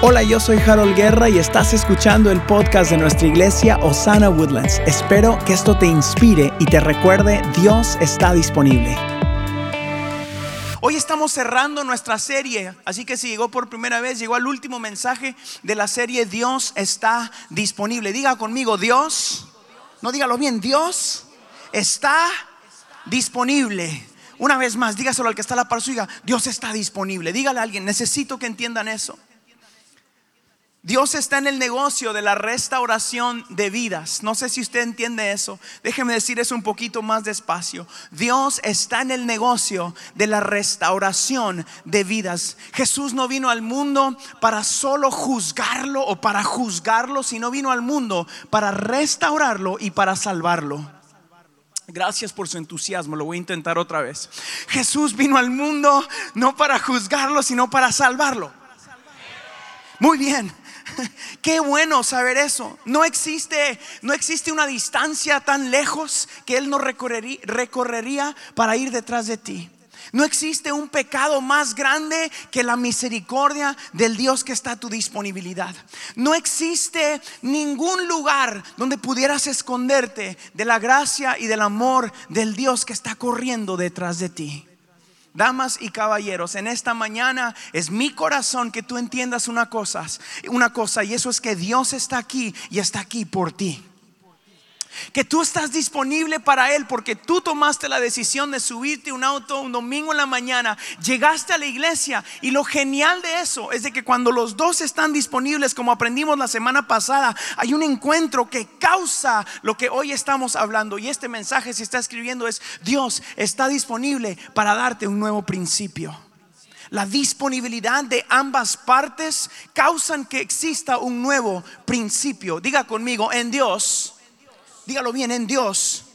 Hola, yo soy Harold Guerra y estás escuchando el podcast de nuestra iglesia Osana Woodlands. Espero que esto te inspire y te recuerde, Dios está disponible. Hoy estamos cerrando nuestra serie, así que si llegó por primera vez, llegó al último mensaje de la serie Dios está disponible. Diga conmigo, Dios, no dígalo bien, Dios está disponible. Una vez más, dígaselo al que está a la par suya, Dios está disponible. Dígale a alguien, necesito que entiendan eso. Dios está en el negocio de la restauración de vidas. No sé si usted entiende eso. Déjeme decir eso un poquito más despacio. Dios está en el negocio de la restauración de vidas. Jesús no vino al mundo para solo juzgarlo o para juzgarlo, sino vino al mundo para restaurarlo y para salvarlo. Gracias por su entusiasmo, lo voy a intentar otra vez. Jesús vino al mundo no para juzgarlo, sino para salvarlo. Muy bien. Qué bueno saber eso. No existe, no existe una distancia tan lejos que Él no recorrería, recorrería para ir detrás de ti. No existe un pecado más grande que la misericordia del Dios que está a tu disponibilidad. No existe ningún lugar donde pudieras esconderte de la gracia y del amor del Dios que está corriendo detrás de ti. Damas y caballeros, en esta mañana es mi corazón que tú entiendas una cosa, una cosa y eso es que Dios está aquí y está aquí por ti que tú estás disponible para Él porque tú tomaste la decisión de subirte un auto un domingo en la mañana, llegaste a la iglesia y lo genial de eso es de que cuando los dos están disponibles, como aprendimos la semana pasada, hay un encuentro que causa lo que hoy estamos hablando y este mensaje se está escribiendo es Dios está disponible para darte un nuevo principio. La disponibilidad de ambas partes causan que exista un nuevo principio. Diga conmigo, en Dios dígalo bien, en Dios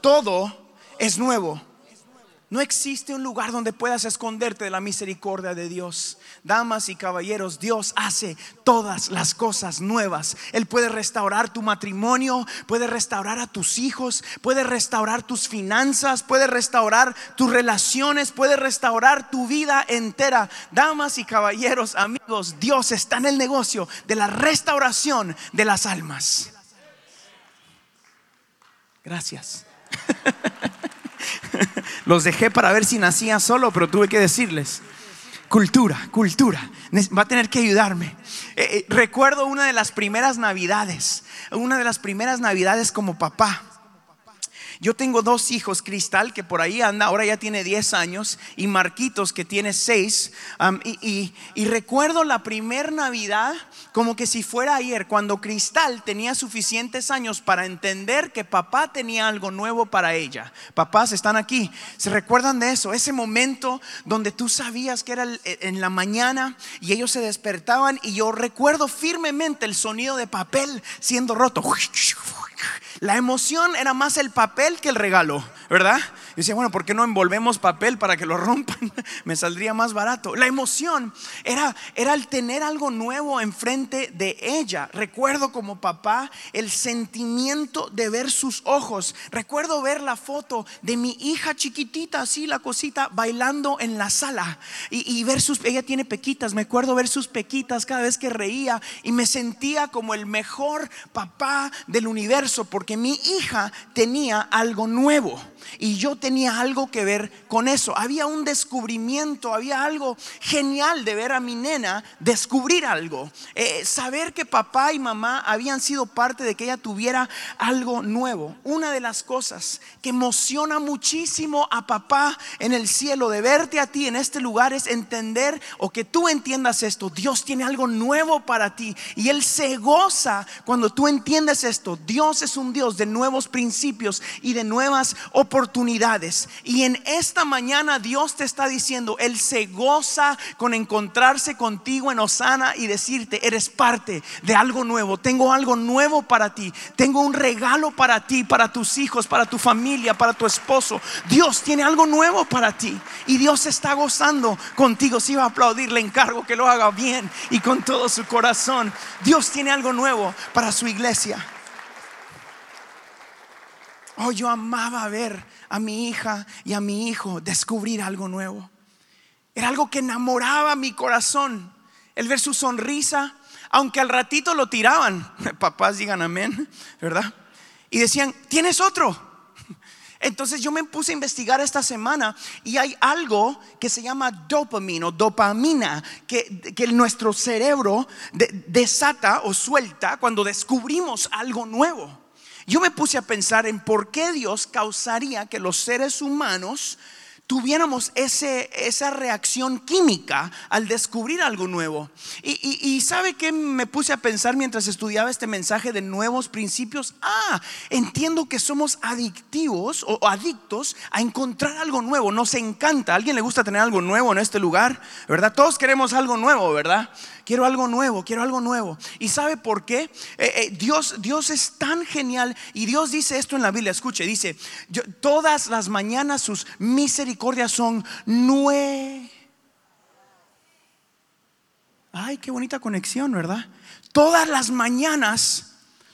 todo es nuevo. No existe un lugar donde puedas esconderte de la misericordia de Dios. Damas y caballeros, Dios hace todas las cosas nuevas. Él puede restaurar tu matrimonio, puede restaurar a tus hijos, puede restaurar tus finanzas, puede restaurar tus relaciones, puede restaurar tu vida entera. Damas y caballeros, amigos, Dios está en el negocio de la restauración de las almas. Gracias. Los dejé para ver si nacía solo, pero tuve que decirles. Cultura, cultura. Va a tener que ayudarme. Eh, eh, recuerdo una de las primeras navidades, una de las primeras navidades como papá. Yo tengo dos hijos, Cristal, que por ahí anda, ahora ya tiene 10 años, y Marquitos, que tiene 6. y, recuerdo la primer Navidad como que si fuera ayer, cuando Cristal tenía suficientes años para entender que papá tenía algo nuevo para ella. Papás están aquí, ¿se recuerdan de eso? Ese momento donde tú sabías que era en la mañana y ellos se despertaban y yo recuerdo firmemente el sonido de papel siendo roto. La emoción era más el papel que el regalo, ¿verdad? Y decía, bueno, ¿por qué no envolvemos papel para que lo rompan? Me saldría más barato. La emoción era, era el tener algo nuevo enfrente de ella. Recuerdo como papá el sentimiento de ver sus ojos. Recuerdo ver la foto de mi hija chiquitita, así la cosita, bailando en la sala. Y, y ver sus, ella tiene pequitas, me acuerdo ver sus pequitas cada vez que reía y me sentía como el mejor papá del universo porque que mi hija tenía algo nuevo y yo tenía algo que ver con eso. Había un descubrimiento, había algo genial de ver a mi nena descubrir algo. Eh, saber que papá y mamá habían sido parte de que ella tuviera algo nuevo. Una de las cosas que emociona muchísimo a papá en el cielo de verte a ti en este lugar es entender o que tú entiendas esto. Dios tiene algo nuevo para ti y Él se goza cuando tú entiendes esto. Dios es un Dios de nuevos principios y de nuevas oportunidades. Y en esta mañana Dios te está diciendo, Él se goza con encontrarse contigo en Osana y decirte, eres parte de algo nuevo, tengo algo nuevo para ti, tengo un regalo para ti, para tus hijos, para tu familia, para tu esposo. Dios tiene algo nuevo para ti y Dios está gozando contigo. Si va a aplaudir, le encargo que lo haga bien y con todo su corazón. Dios tiene algo nuevo para su iglesia. Oh, yo amaba ver a mi hija y a mi hijo descubrir algo nuevo. Era algo que enamoraba mi corazón. el ver su sonrisa, aunque al ratito lo tiraban. Papás digan amén, ¿verdad? Y decían, ¿tienes otro? Entonces yo me puse a investigar esta semana y hay algo que se llama dopamina o dopamina que nuestro cerebro desata o suelta cuando descubrimos algo nuevo. Yo me puse a pensar en por qué Dios causaría que los seres humanos tuviéramos ese, esa reacción química al descubrir algo nuevo. Y, sabe que me puse a pensar mientras estudiaba este mensaje de nuevos principios. Ah, entiendo que somos adictivos o adictos a encontrar algo nuevo. Nos encanta. ¿A alguien le gusta tener algo nuevo en este lugar? ¿Verdad? Todos queremos algo nuevo, ¿verdad? Quiero algo nuevo, quiero algo nuevo. ¿Y sabe por qué? Eh, eh, Dios, Dios es tan genial y Dios dice esto en la Biblia. Escuche, dice, todas las mañanas sus misericordias son nueve. Ay, qué bonita conexión, ¿verdad? Todas las mañanas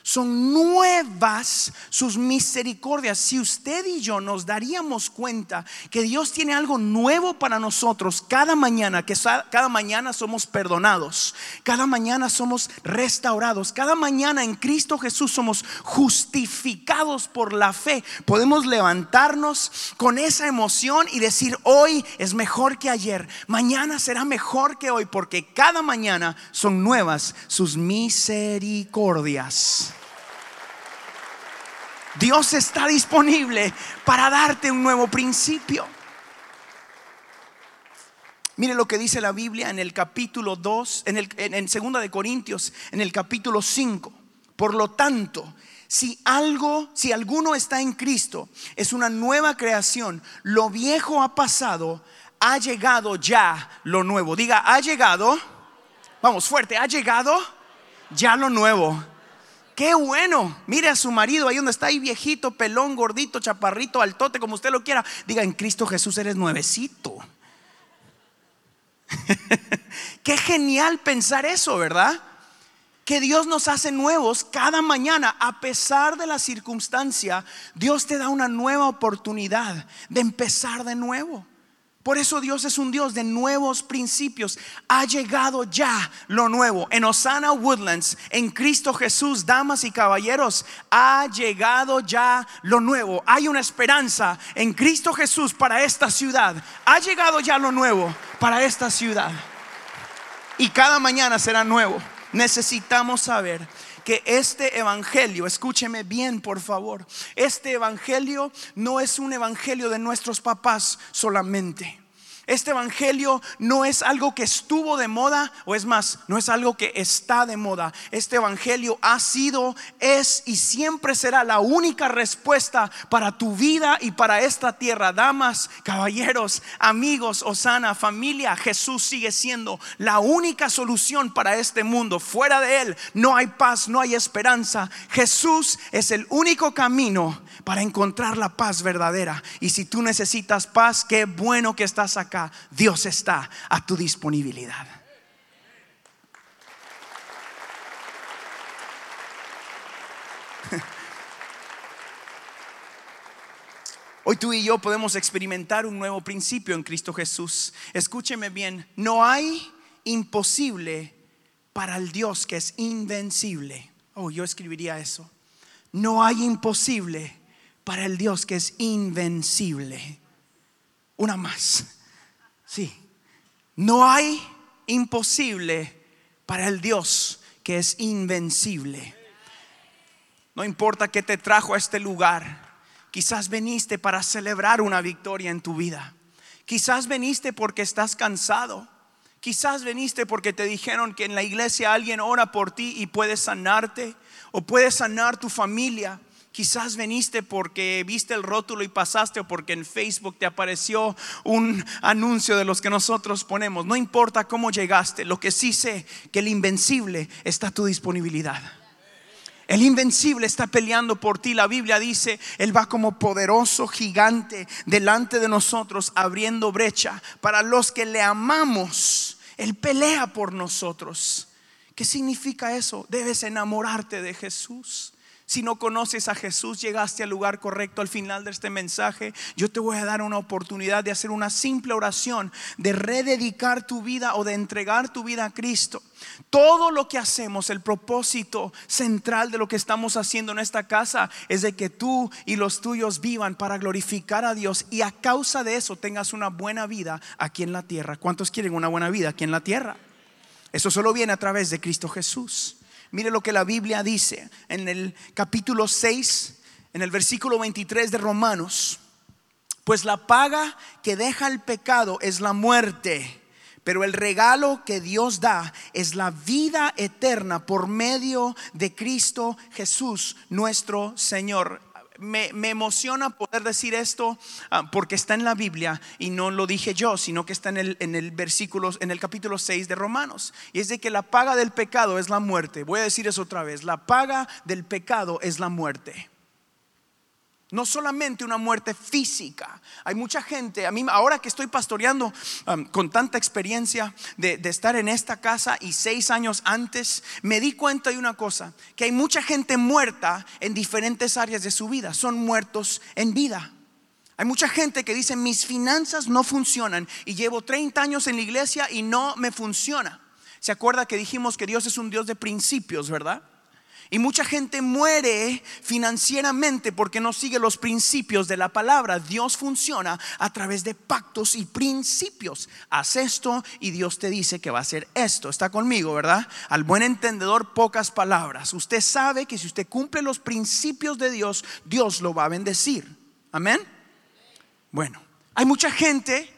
son nuevas sus misericordias. Si usted y yo nos daríamos cuenta que Dios tiene algo nuevo para nosotros cada mañana, que cada mañana somos perdonados, cada mañana somos restaurados, cada mañana en Cristo Jesús somos justificados por la fe, podemos levantarnos con esa emoción y decir, hoy es mejor que ayer, mañana será mejor que hoy, porque cada mañana son nuevas sus misericordias. Dios está disponible para darte un nuevo principio. Mire lo que dice la Biblia en el capítulo 2, en, el, en, segunda de Corintios, en el capítulo 5. Por lo tanto, si algo, si alguno está en Cristo, es una nueva creación. Lo viejo ha pasado, ha llegado ya lo nuevo. Diga, ha llegado. Vamos, fuerte, ha llegado ya lo nuevo. Qué bueno. Mire a su marido ahí donde está ahí viejito, pelón, gordito, chaparrito, altote, como usted lo quiera. Diga, en Cristo Jesús eres nuevecito. Qué genial pensar eso, ¿verdad? Que Dios nos hace nuevos cada mañana, a pesar de la circunstancia, Dios te da una nueva oportunidad de empezar de nuevo. Por eso Dios es un Dios de nuevos principios. Ha llegado ya lo nuevo. En Osana Woodlands, en Cristo Jesús, damas y caballeros, ha llegado ya lo nuevo. Hay una esperanza en Cristo Jesús para esta ciudad. Ha llegado ya lo nuevo para esta ciudad. Y cada mañana será nuevo. Necesitamos saber que este evangelio, escúcheme bien por favor, este evangelio no es un evangelio de nuestros papás solamente. Este evangelio no es algo que estuvo de moda, o es más, no es algo que está de moda. Este evangelio ha sido, es y siempre será la única respuesta para tu vida y para esta tierra. Damas, caballeros, amigos, Osana, familia, Jesús sigue siendo la única solución para este mundo. Fuera de Él no hay paz, no hay esperanza. Jesús es el único camino para encontrar la paz verdadera. Y si tú necesitas paz, qué bueno que estás acá Dios está a tu disponibilidad. Hoy tú y yo podemos experimentar un nuevo principio en Cristo Jesús. Escúcheme bien, no hay imposible para el Dios que es invencible. Oh, yo escribiría eso. No hay imposible para el Dios que es invencible. Una más. Sí. No hay imposible para el Dios que es invencible. No importa qué te trajo a este lugar. Quizás veniste para celebrar una victoria en tu vida. Quizás veniste porque estás cansado. Quizás veniste porque te dijeron que en la iglesia alguien ora por ti y puede sanarte o puede sanar tu familia. Quizás veniste porque viste el rótulo y pasaste o porque en Facebook te apareció un anuncio de los que nosotros ponemos. No importa cómo llegaste, lo que sí sé que el invencible está a tu disponibilidad. El invencible está peleando por ti. La Biblia dice, Él va como poderoso gigante delante de nosotros, abriendo brecha para los que le amamos. Él pelea por nosotros. ¿Qué significa eso? Debes enamorarte de Jesús. Si no conoces a Jesús, llegaste al lugar correcto al final de este mensaje. Yo te voy a dar una oportunidad de hacer una simple oración, de rededicar tu vida o de entregar tu vida a Cristo. Todo lo que hacemos, el propósito central de lo que estamos haciendo en esta casa es de que tú y los tuyos vivan para glorificar a Dios y a causa de eso tengas una buena vida aquí en la tierra. ¿Cuántos quieren una buena vida aquí en la tierra? Eso solo viene a través de Cristo Jesús. Mire lo que la Biblia dice en el capítulo 6, en el versículo 23 de Romanos. Pues la paga que deja el pecado es la muerte, pero el regalo que Dios da es la vida eterna por medio de Cristo Jesús, nuestro Señor me, emociona poder decir esto ah, porque está en la Biblia y no lo dije yo, sino que está en el, en el versículo, en el capítulo 6 de Romanos. Y es de que la paga del pecado es la muerte. Voy a decir eso otra vez. La paga del pecado es la muerte. No solamente una muerte física. Hay mucha gente, a mí ahora que estoy pastoreando um, con tanta experiencia de, de, estar en esta casa y seis años antes, me di cuenta de una cosa, que hay mucha gente muerta en diferentes áreas de su vida. Son muertos en vida. Hay mucha gente que dice, mis finanzas no funcionan y llevo 30 años en la iglesia y no me funciona. ¿Se acuerda que dijimos que Dios es un Dios de principios, verdad? Y mucha gente muere financieramente porque no sigue los principios de la palabra. Dios funciona a través de pactos y principios. Haz esto y Dios te dice que va a hacer esto. Está conmigo, ¿verdad? Al buen entendedor, pocas palabras. Usted sabe que si usted cumple los principios de Dios, Dios lo va a bendecir. Amén. Bueno, hay mucha gente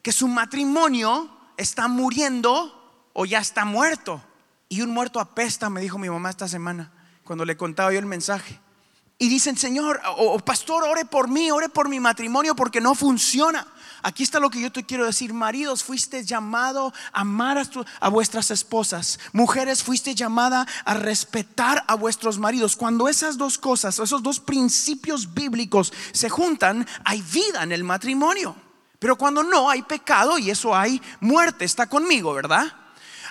que su matrimonio está muriendo o ya está muerto. Y un muerto apesta, me dijo mi mamá esta semana, cuando le contaba yo el mensaje. Y dicen, Señor, o, pastor, ore por mí, ore por mi matrimonio porque no funciona. Aquí está lo que yo te quiero decir. Maridos, fuiste llamado a amar a, a, vuestras esposas. Mujeres, fuiste llamada a respetar a vuestros maridos. Cuando esas dos cosas, esos dos principios bíblicos se juntan, hay vida en el matrimonio. Pero cuando no, hay pecado y eso hay muerte. Está conmigo, ¿verdad?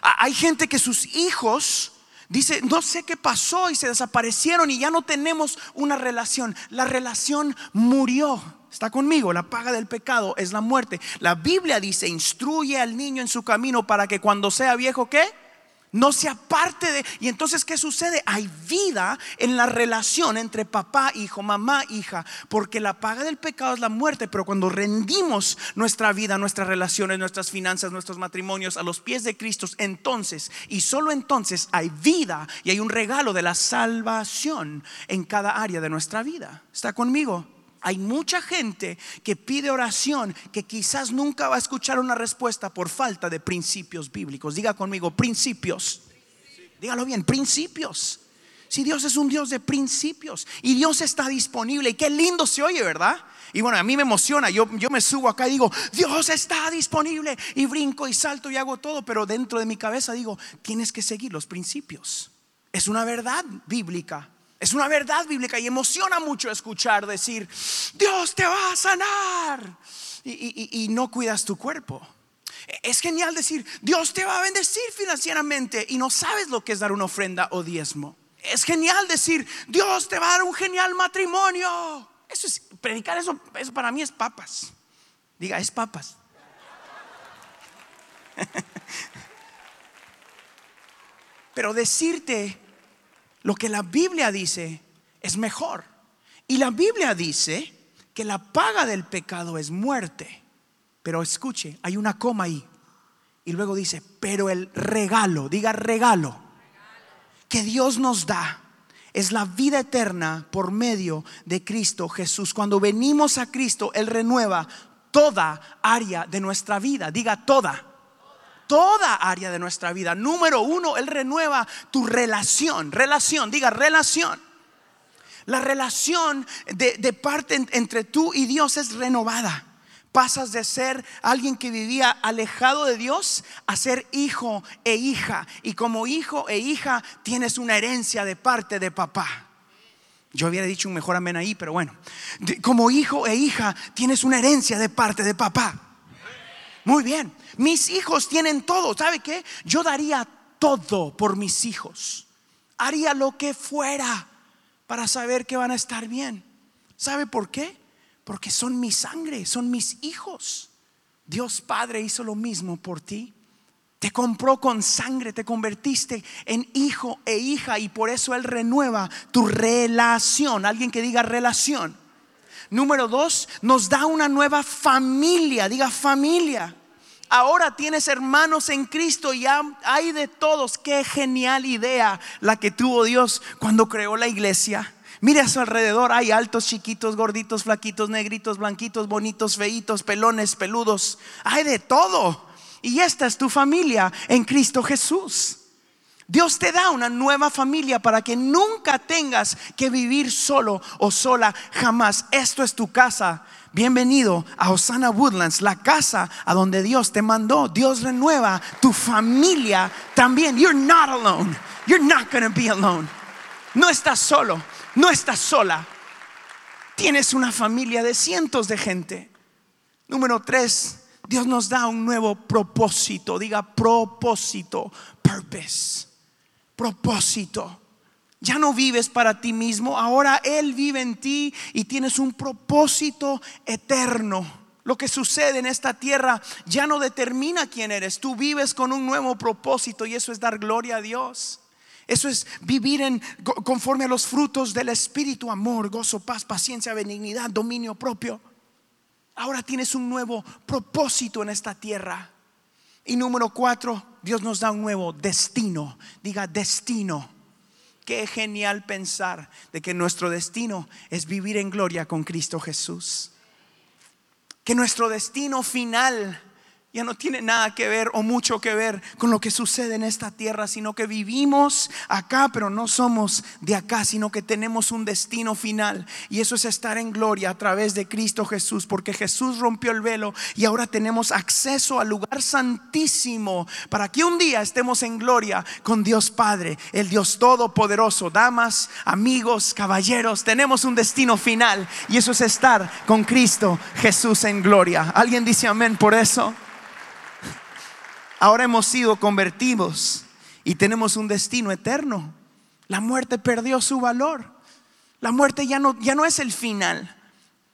Hay gente que sus hijos dice, no sé qué pasó y se desaparecieron y ya no tenemos una relación. La relación murió. Está conmigo, la paga del pecado es la muerte. La Biblia dice, instruye al niño en su camino para que cuando sea viejo, ¿qué? No se aparte de... Y entonces, ¿qué sucede? Hay vida en la relación entre papá, hijo, mamá, hija, porque la paga del pecado es la muerte, pero cuando rendimos nuestra vida, nuestras relaciones, nuestras finanzas, nuestros matrimonios a los pies de Cristo, entonces, y solo entonces hay vida y hay un regalo de la salvación en cada área de nuestra vida. ¿Está conmigo? Hay mucha gente que pide oración que quizás nunca va a escuchar una respuesta por falta de principios bíblicos. Diga conmigo, principios. Dígalo bien, principios. Si Dios es un Dios de principios y Dios está disponible y qué lindo se oye, ¿verdad? Y bueno, a mí me emociona, yo, yo me subo acá y digo, Dios está disponible y brinco y salto y hago todo, pero dentro de mi cabeza digo, tienes que seguir los principios. Es una verdad bíblica. Es una verdad bíblica y emociona mucho escuchar decir, Dios te va a sanar y, no cuidas tu cuerpo. Es genial decir, Dios te va a bendecir financieramente y no sabes lo que es dar una ofrenda o diezmo. Es genial decir, Dios te va a dar un genial matrimonio. Eso es, predicar eso, eso para mí es papas. Diga, es papas. Pero decirte lo que la Biblia dice es mejor. Y la Biblia dice que la paga del pecado es muerte. Pero escuche, hay una coma ahí. Y luego dice, pero el regalo, diga regalo, que Dios nos da es la vida eterna por medio de Cristo Jesús. Cuando venimos a Cristo, Él renueva toda área de nuestra vida. Diga toda toda área de nuestra vida. Número uno, Él renueva tu relación. Relación, diga relación. La relación de, parte entre tú y Dios es renovada. Pasas de ser alguien que vivía alejado de Dios a ser hijo e hija. Y como hijo e hija tienes una herencia de parte de papá. Yo había dicho un mejor amén ahí, pero bueno. Como hijo e hija tienes una herencia de parte de papá. Muy bien. Mis hijos tienen todo. ¿Sabe qué? Yo daría todo por mis hijos. Haría lo que fuera para saber que van a estar bien. ¿Sabe por qué? Porque son mi sangre, son mis hijos. Dios Padre hizo lo mismo por ti. Te compró con sangre, te convertiste en hijo e hija y por eso Él renueva tu relación. Alguien que diga relación. Número dos, nos da una nueva familia, diga familia. Ahora tienes hermanos en Cristo y hay de todos. Qué genial idea la que tuvo Dios cuando creó la iglesia. Mire a su alrededor, hay altos, chiquitos, gorditos, flaquitos, negritos, blanquitos, bonitos, feitos, pelones, peludos. Hay de todo. Y esta es tu familia en Cristo Jesús. Dios te da una nueva familia para que nunca tengas que vivir solo o sola jamás. Esto es tu casa. Bienvenido a Osana Woodlands, la casa a donde Dios te mandó. Dios renueva tu familia también. You're not alone. You're not going to be alone. No estás solo, no estás sola. Tienes una familia de cientos de gente. Número tres, Dios nos da un nuevo propósito. Diga propósito, purpose, propósito. Ya no vives para ti mismo, ahora Él vive en ti y tienes un propósito eterno. Lo que sucede en esta tierra ya no determina quién eres. Tú vives con un nuevo propósito y eso es dar gloria a Dios. Eso es vivir en, conforme a los frutos del Espíritu, amor, gozo, paz, paciencia, benignidad, dominio propio. Ahora tienes un nuevo propósito en esta tierra. Y número cuatro, Dios nos da un nuevo destino. Diga destino. Qué genial pensar de que nuestro destino es vivir en gloria con Cristo Jesús. Que nuestro destino final ya no tiene nada que ver o mucho que ver con lo que sucede en esta tierra, sino que vivimos acá, pero no somos de acá, sino que tenemos un destino final. Y eso es estar en gloria a través de Cristo Jesús, porque Jesús rompió el velo y ahora tenemos acceso al lugar santísimo para que un día estemos en gloria con Dios Padre, el Dios Todopoderoso. Damas, amigos, caballeros, tenemos un destino final y eso es estar con Cristo Jesús en gloria. ¿Alguien dice amén por eso? Ahora hemos sido convertidos y tenemos un destino eterno. La muerte perdió su valor. La muerte ya no, ya no es el final.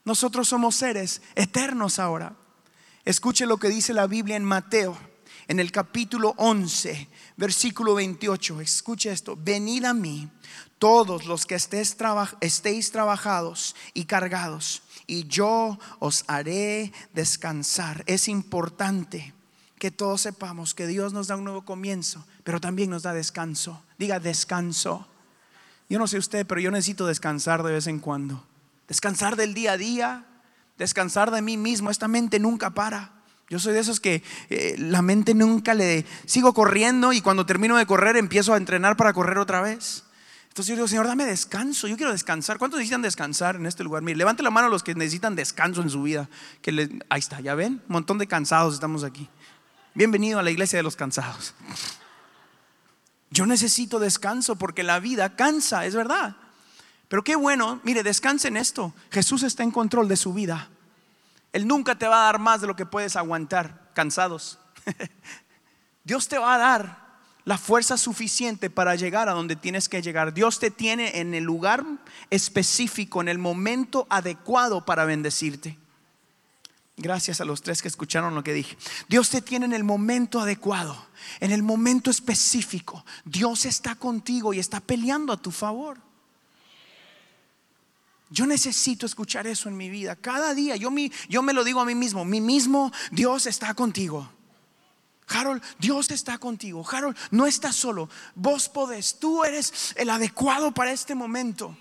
Nosotros somos seres eternos ahora. Escuche lo que dice la Biblia en Mateo, en el capítulo 11, versículo 28. Escuche esto. Venid a mí todos los que estéis, estéis trabajados y cargados, y yo os haré descansar. Es importante que todos sepamos que Dios nos da un nuevo comienzo, pero también nos da descanso. Diga descanso. Yo no sé usted, pero yo necesito descansar de vez en cuando. Descansar del día a día, descansar de mí mismo. Esta mente nunca para. Yo soy de esos que eh, la mente nunca le... Sigo corriendo y cuando termino de correr empiezo a entrenar para correr otra vez. Entonces yo digo, Señor, dame descanso. Yo quiero descansar. ¿Cuántos necesitan descansar en este lugar? Mire, levante la mano los que necesitan descanso en su vida. Que ahí está, ya ven, un montón de cansados estamos aquí. Bienvenido a la iglesia de los cansados. Yo necesito descanso porque la vida cansa, es verdad. Pero qué bueno, mire, descanse en esto. Jesús está en control de su vida. Él nunca te va a dar más de lo que puedes aguantar cansados. Dios te va a dar la fuerza suficiente para llegar a donde tienes que llegar. Dios te tiene en el lugar específico, en el momento adecuado para bendecirte. Gracias a los tres que escucharon lo que dije. Dios te tiene en el momento adecuado, en el momento específico. Dios está contigo y está peleando a tu favor. Yo necesito escuchar eso en mi vida. Cada día yo, yo me lo digo a mí mismo. Mi mismo Dios está contigo. Harold, Dios está contigo. Harold, no estás solo. Vos podés. Tú eres el adecuado para este momento.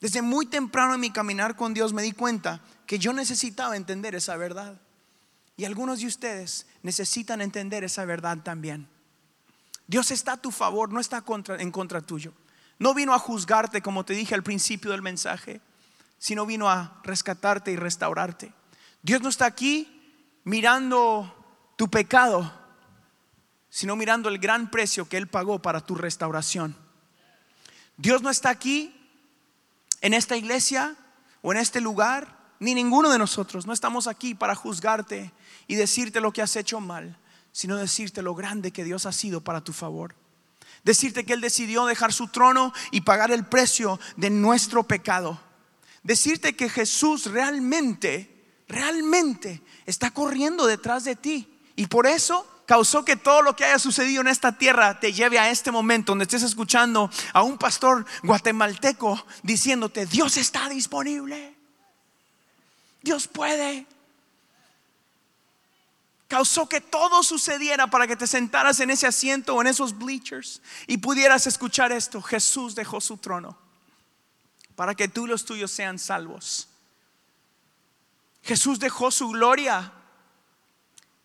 Desde muy temprano en mi caminar con Dios me di cuenta que yo necesitaba entender esa verdad. Y algunos de ustedes necesitan entender esa verdad también. Dios está a tu favor, no está en contra tuyo. No vino a juzgarte como te dije al principio del mensaje, sino vino a rescatarte y restaurarte. Dios no está aquí mirando tu pecado, sino mirando el gran precio que Él pagó para tu restauración. Dios no está aquí en esta iglesia o en este lugar ni ninguno de nosotros. No estamos aquí para juzgarte y decirte lo que has hecho mal, sino decirte lo grande que Dios ha sido para tu favor. Decirte que Él decidió dejar su trono y pagar el precio de nuestro pecado. Decirte que Jesús realmente, realmente está corriendo detrás de ti. Y por eso causó que todo lo que haya sucedido en esta tierra te lleve a este momento donde estés escuchando a un pastor guatemalteco diciéndote, Dios está disponible. Dios puede. Causó que todo sucediera para que te sentaras en ese asiento o en esos bleachers y pudieras escuchar esto. Jesús dejó su trono para que tú y los tuyos sean salvos. Jesús dejó su gloria,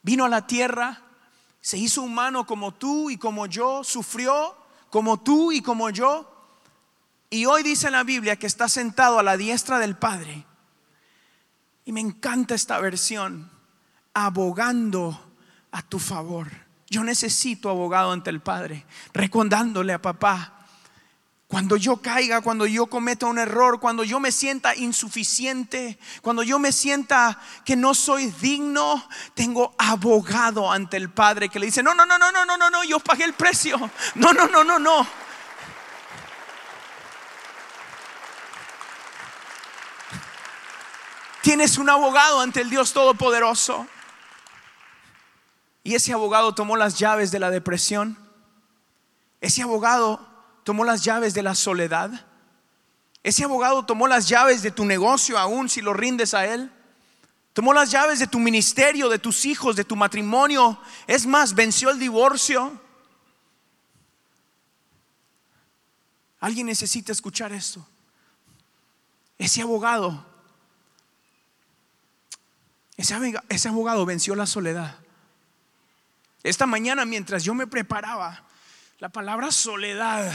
vino a la tierra se hizo humano como tú y como yo, sufrió como tú y como yo. Y hoy dice la Biblia que está sentado a la diestra del Padre. Y me encanta esta versión, abogando a tu favor. Yo necesito abogado ante el Padre, recordándole a papá, cuando yo caiga, cuando yo cometa un error, cuando yo me sienta insuficiente, cuando yo me sienta que no soy digno, tengo abogado ante el Padre que le dice, no, no, no, no, no, no, no, no, yo pagué el precio. No, no, no, no, no. Tienes un abogado ante el Dios Todopoderoso. Y ese abogado tomó las llaves de la depresión. Ese abogado tomó las llaves de la soledad. Ese abogado tomó las llaves de tu negocio aún si lo rindes a él. Tomó las llaves de tu ministerio, de tus hijos, de tu matrimonio. Es más, venció el divorcio. Alguien necesita escuchar esto. Ese abogado, ese, ese abogado venció la soledad. Esta mañana mientras yo me preparaba, la palabra soledad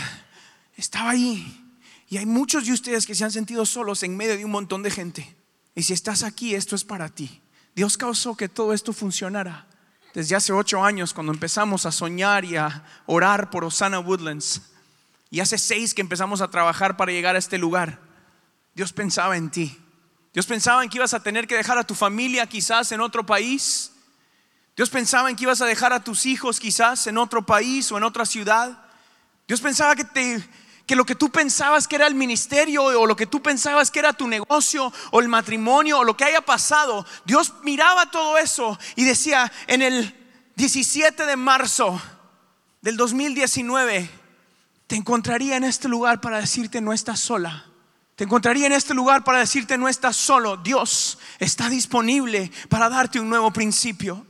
estaba ahí. Y hay muchos de ustedes que se han sentido solos en medio de un montón de gente. Y si estás aquí, esto es para ti. Dios causó que todo esto funcionara. Desde hace ocho años, cuando empezamos a soñar y a orar por Osana Woodlands, y hace seis que empezamos a trabajar para llegar a este lugar, Dios pensaba en ti. Dios pensaba en que ibas a tener que dejar a tu familia quizás en otro país Dios pensaba en que ibas a dejar a tus hijos quizás en otro país o en otra ciudad. Dios pensaba que, te, que lo que tú pensabas que era el ministerio o lo que tú pensabas que era tu negocio o el matrimonio o lo que haya pasado, Dios miraba todo eso y decía en el 17 de marzo del 2019, te encontraría en este lugar para decirte no estás sola. Te encontraría en este lugar para decirte no estás solo. Dios está disponible para darte un nuevo principio.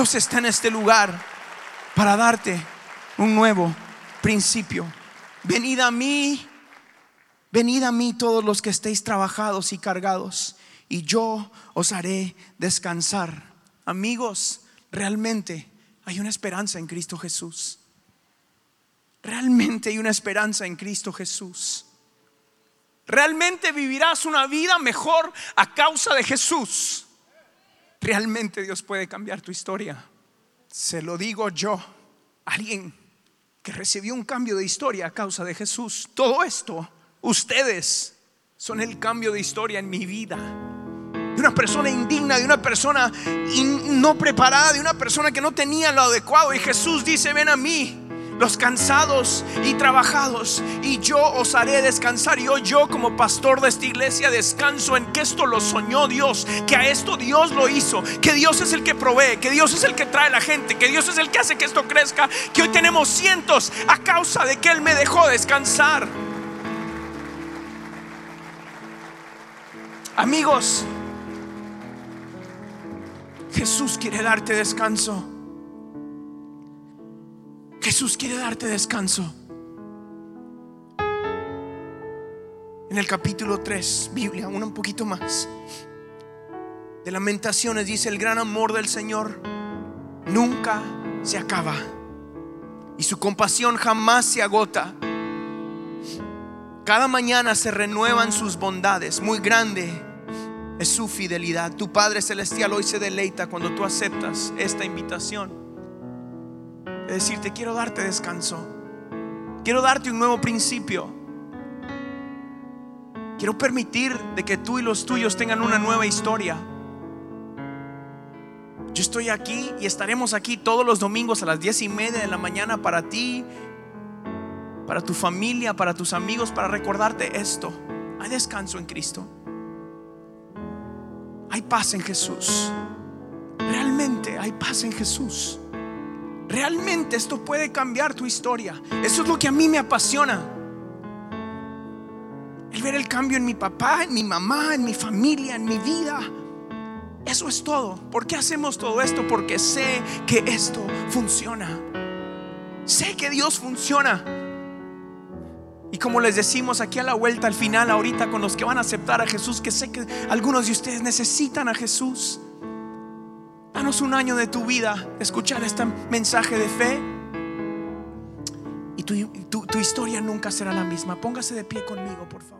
Dios está en este lugar para darte un nuevo principio. Venid a mí, venid a mí todos los que estéis trabajados y cargados, y yo os haré descansar. Amigos, realmente hay una esperanza en Cristo Jesús. Realmente hay una esperanza en Cristo Jesús. Realmente vivirás una vida mejor a causa de Jesús. Realmente Dios puede cambiar tu historia. Se lo digo yo, alguien que recibió un cambio de historia a causa de Jesús. Todo esto, ustedes son el cambio de historia en mi vida. De una persona indigna, de una persona no preparada, de una persona que no tenía lo adecuado. Y Jesús dice, ven a mí los cansados y trabajados, y yo os haré descansar. Y hoy yo como pastor de esta iglesia descanso en que esto lo soñó Dios, que a esto Dios lo hizo, que Dios es el que provee, que Dios es el que trae la gente, que Dios es el que hace que esto crezca, que hoy tenemos cientos a causa de que Él me dejó descansar. Amigos, Jesús quiere darte descanso. Jesús quiere darte descanso. En el capítulo 3, Biblia, un poquito más. De lamentaciones dice, el gran amor del Señor nunca se acaba y su compasión jamás se agota. Cada mañana se renuevan sus bondades, muy grande es su fidelidad. Tu Padre Celestial hoy se deleita cuando tú aceptas esta invitación decirte, quiero darte descanso. Quiero darte un nuevo principio. Quiero permitir de que tú y los tuyos tengan una nueva historia. Yo estoy aquí y estaremos aquí todos los domingos a las diez y media de la mañana para ti, para tu familia, para tus amigos, para recordarte esto. Hay descanso en Cristo. Hay paz en Jesús. Realmente hay paz en Jesús. Realmente esto puede cambiar tu historia. Eso es lo que a mí me apasiona. El ver el cambio en mi papá, en mi mamá, en mi familia, en mi vida. Eso es todo. ¿Por qué hacemos todo esto? Porque sé que esto funciona. Sé que Dios funciona. Y como les decimos aquí a la vuelta, al final, ahorita con los que van a aceptar a Jesús, que sé que algunos de ustedes necesitan a Jesús. Danos un año de tu vida, escuchar este mensaje de fe. Y tu, tu historia nunca será la misma. Póngase de pie conmigo, por favor.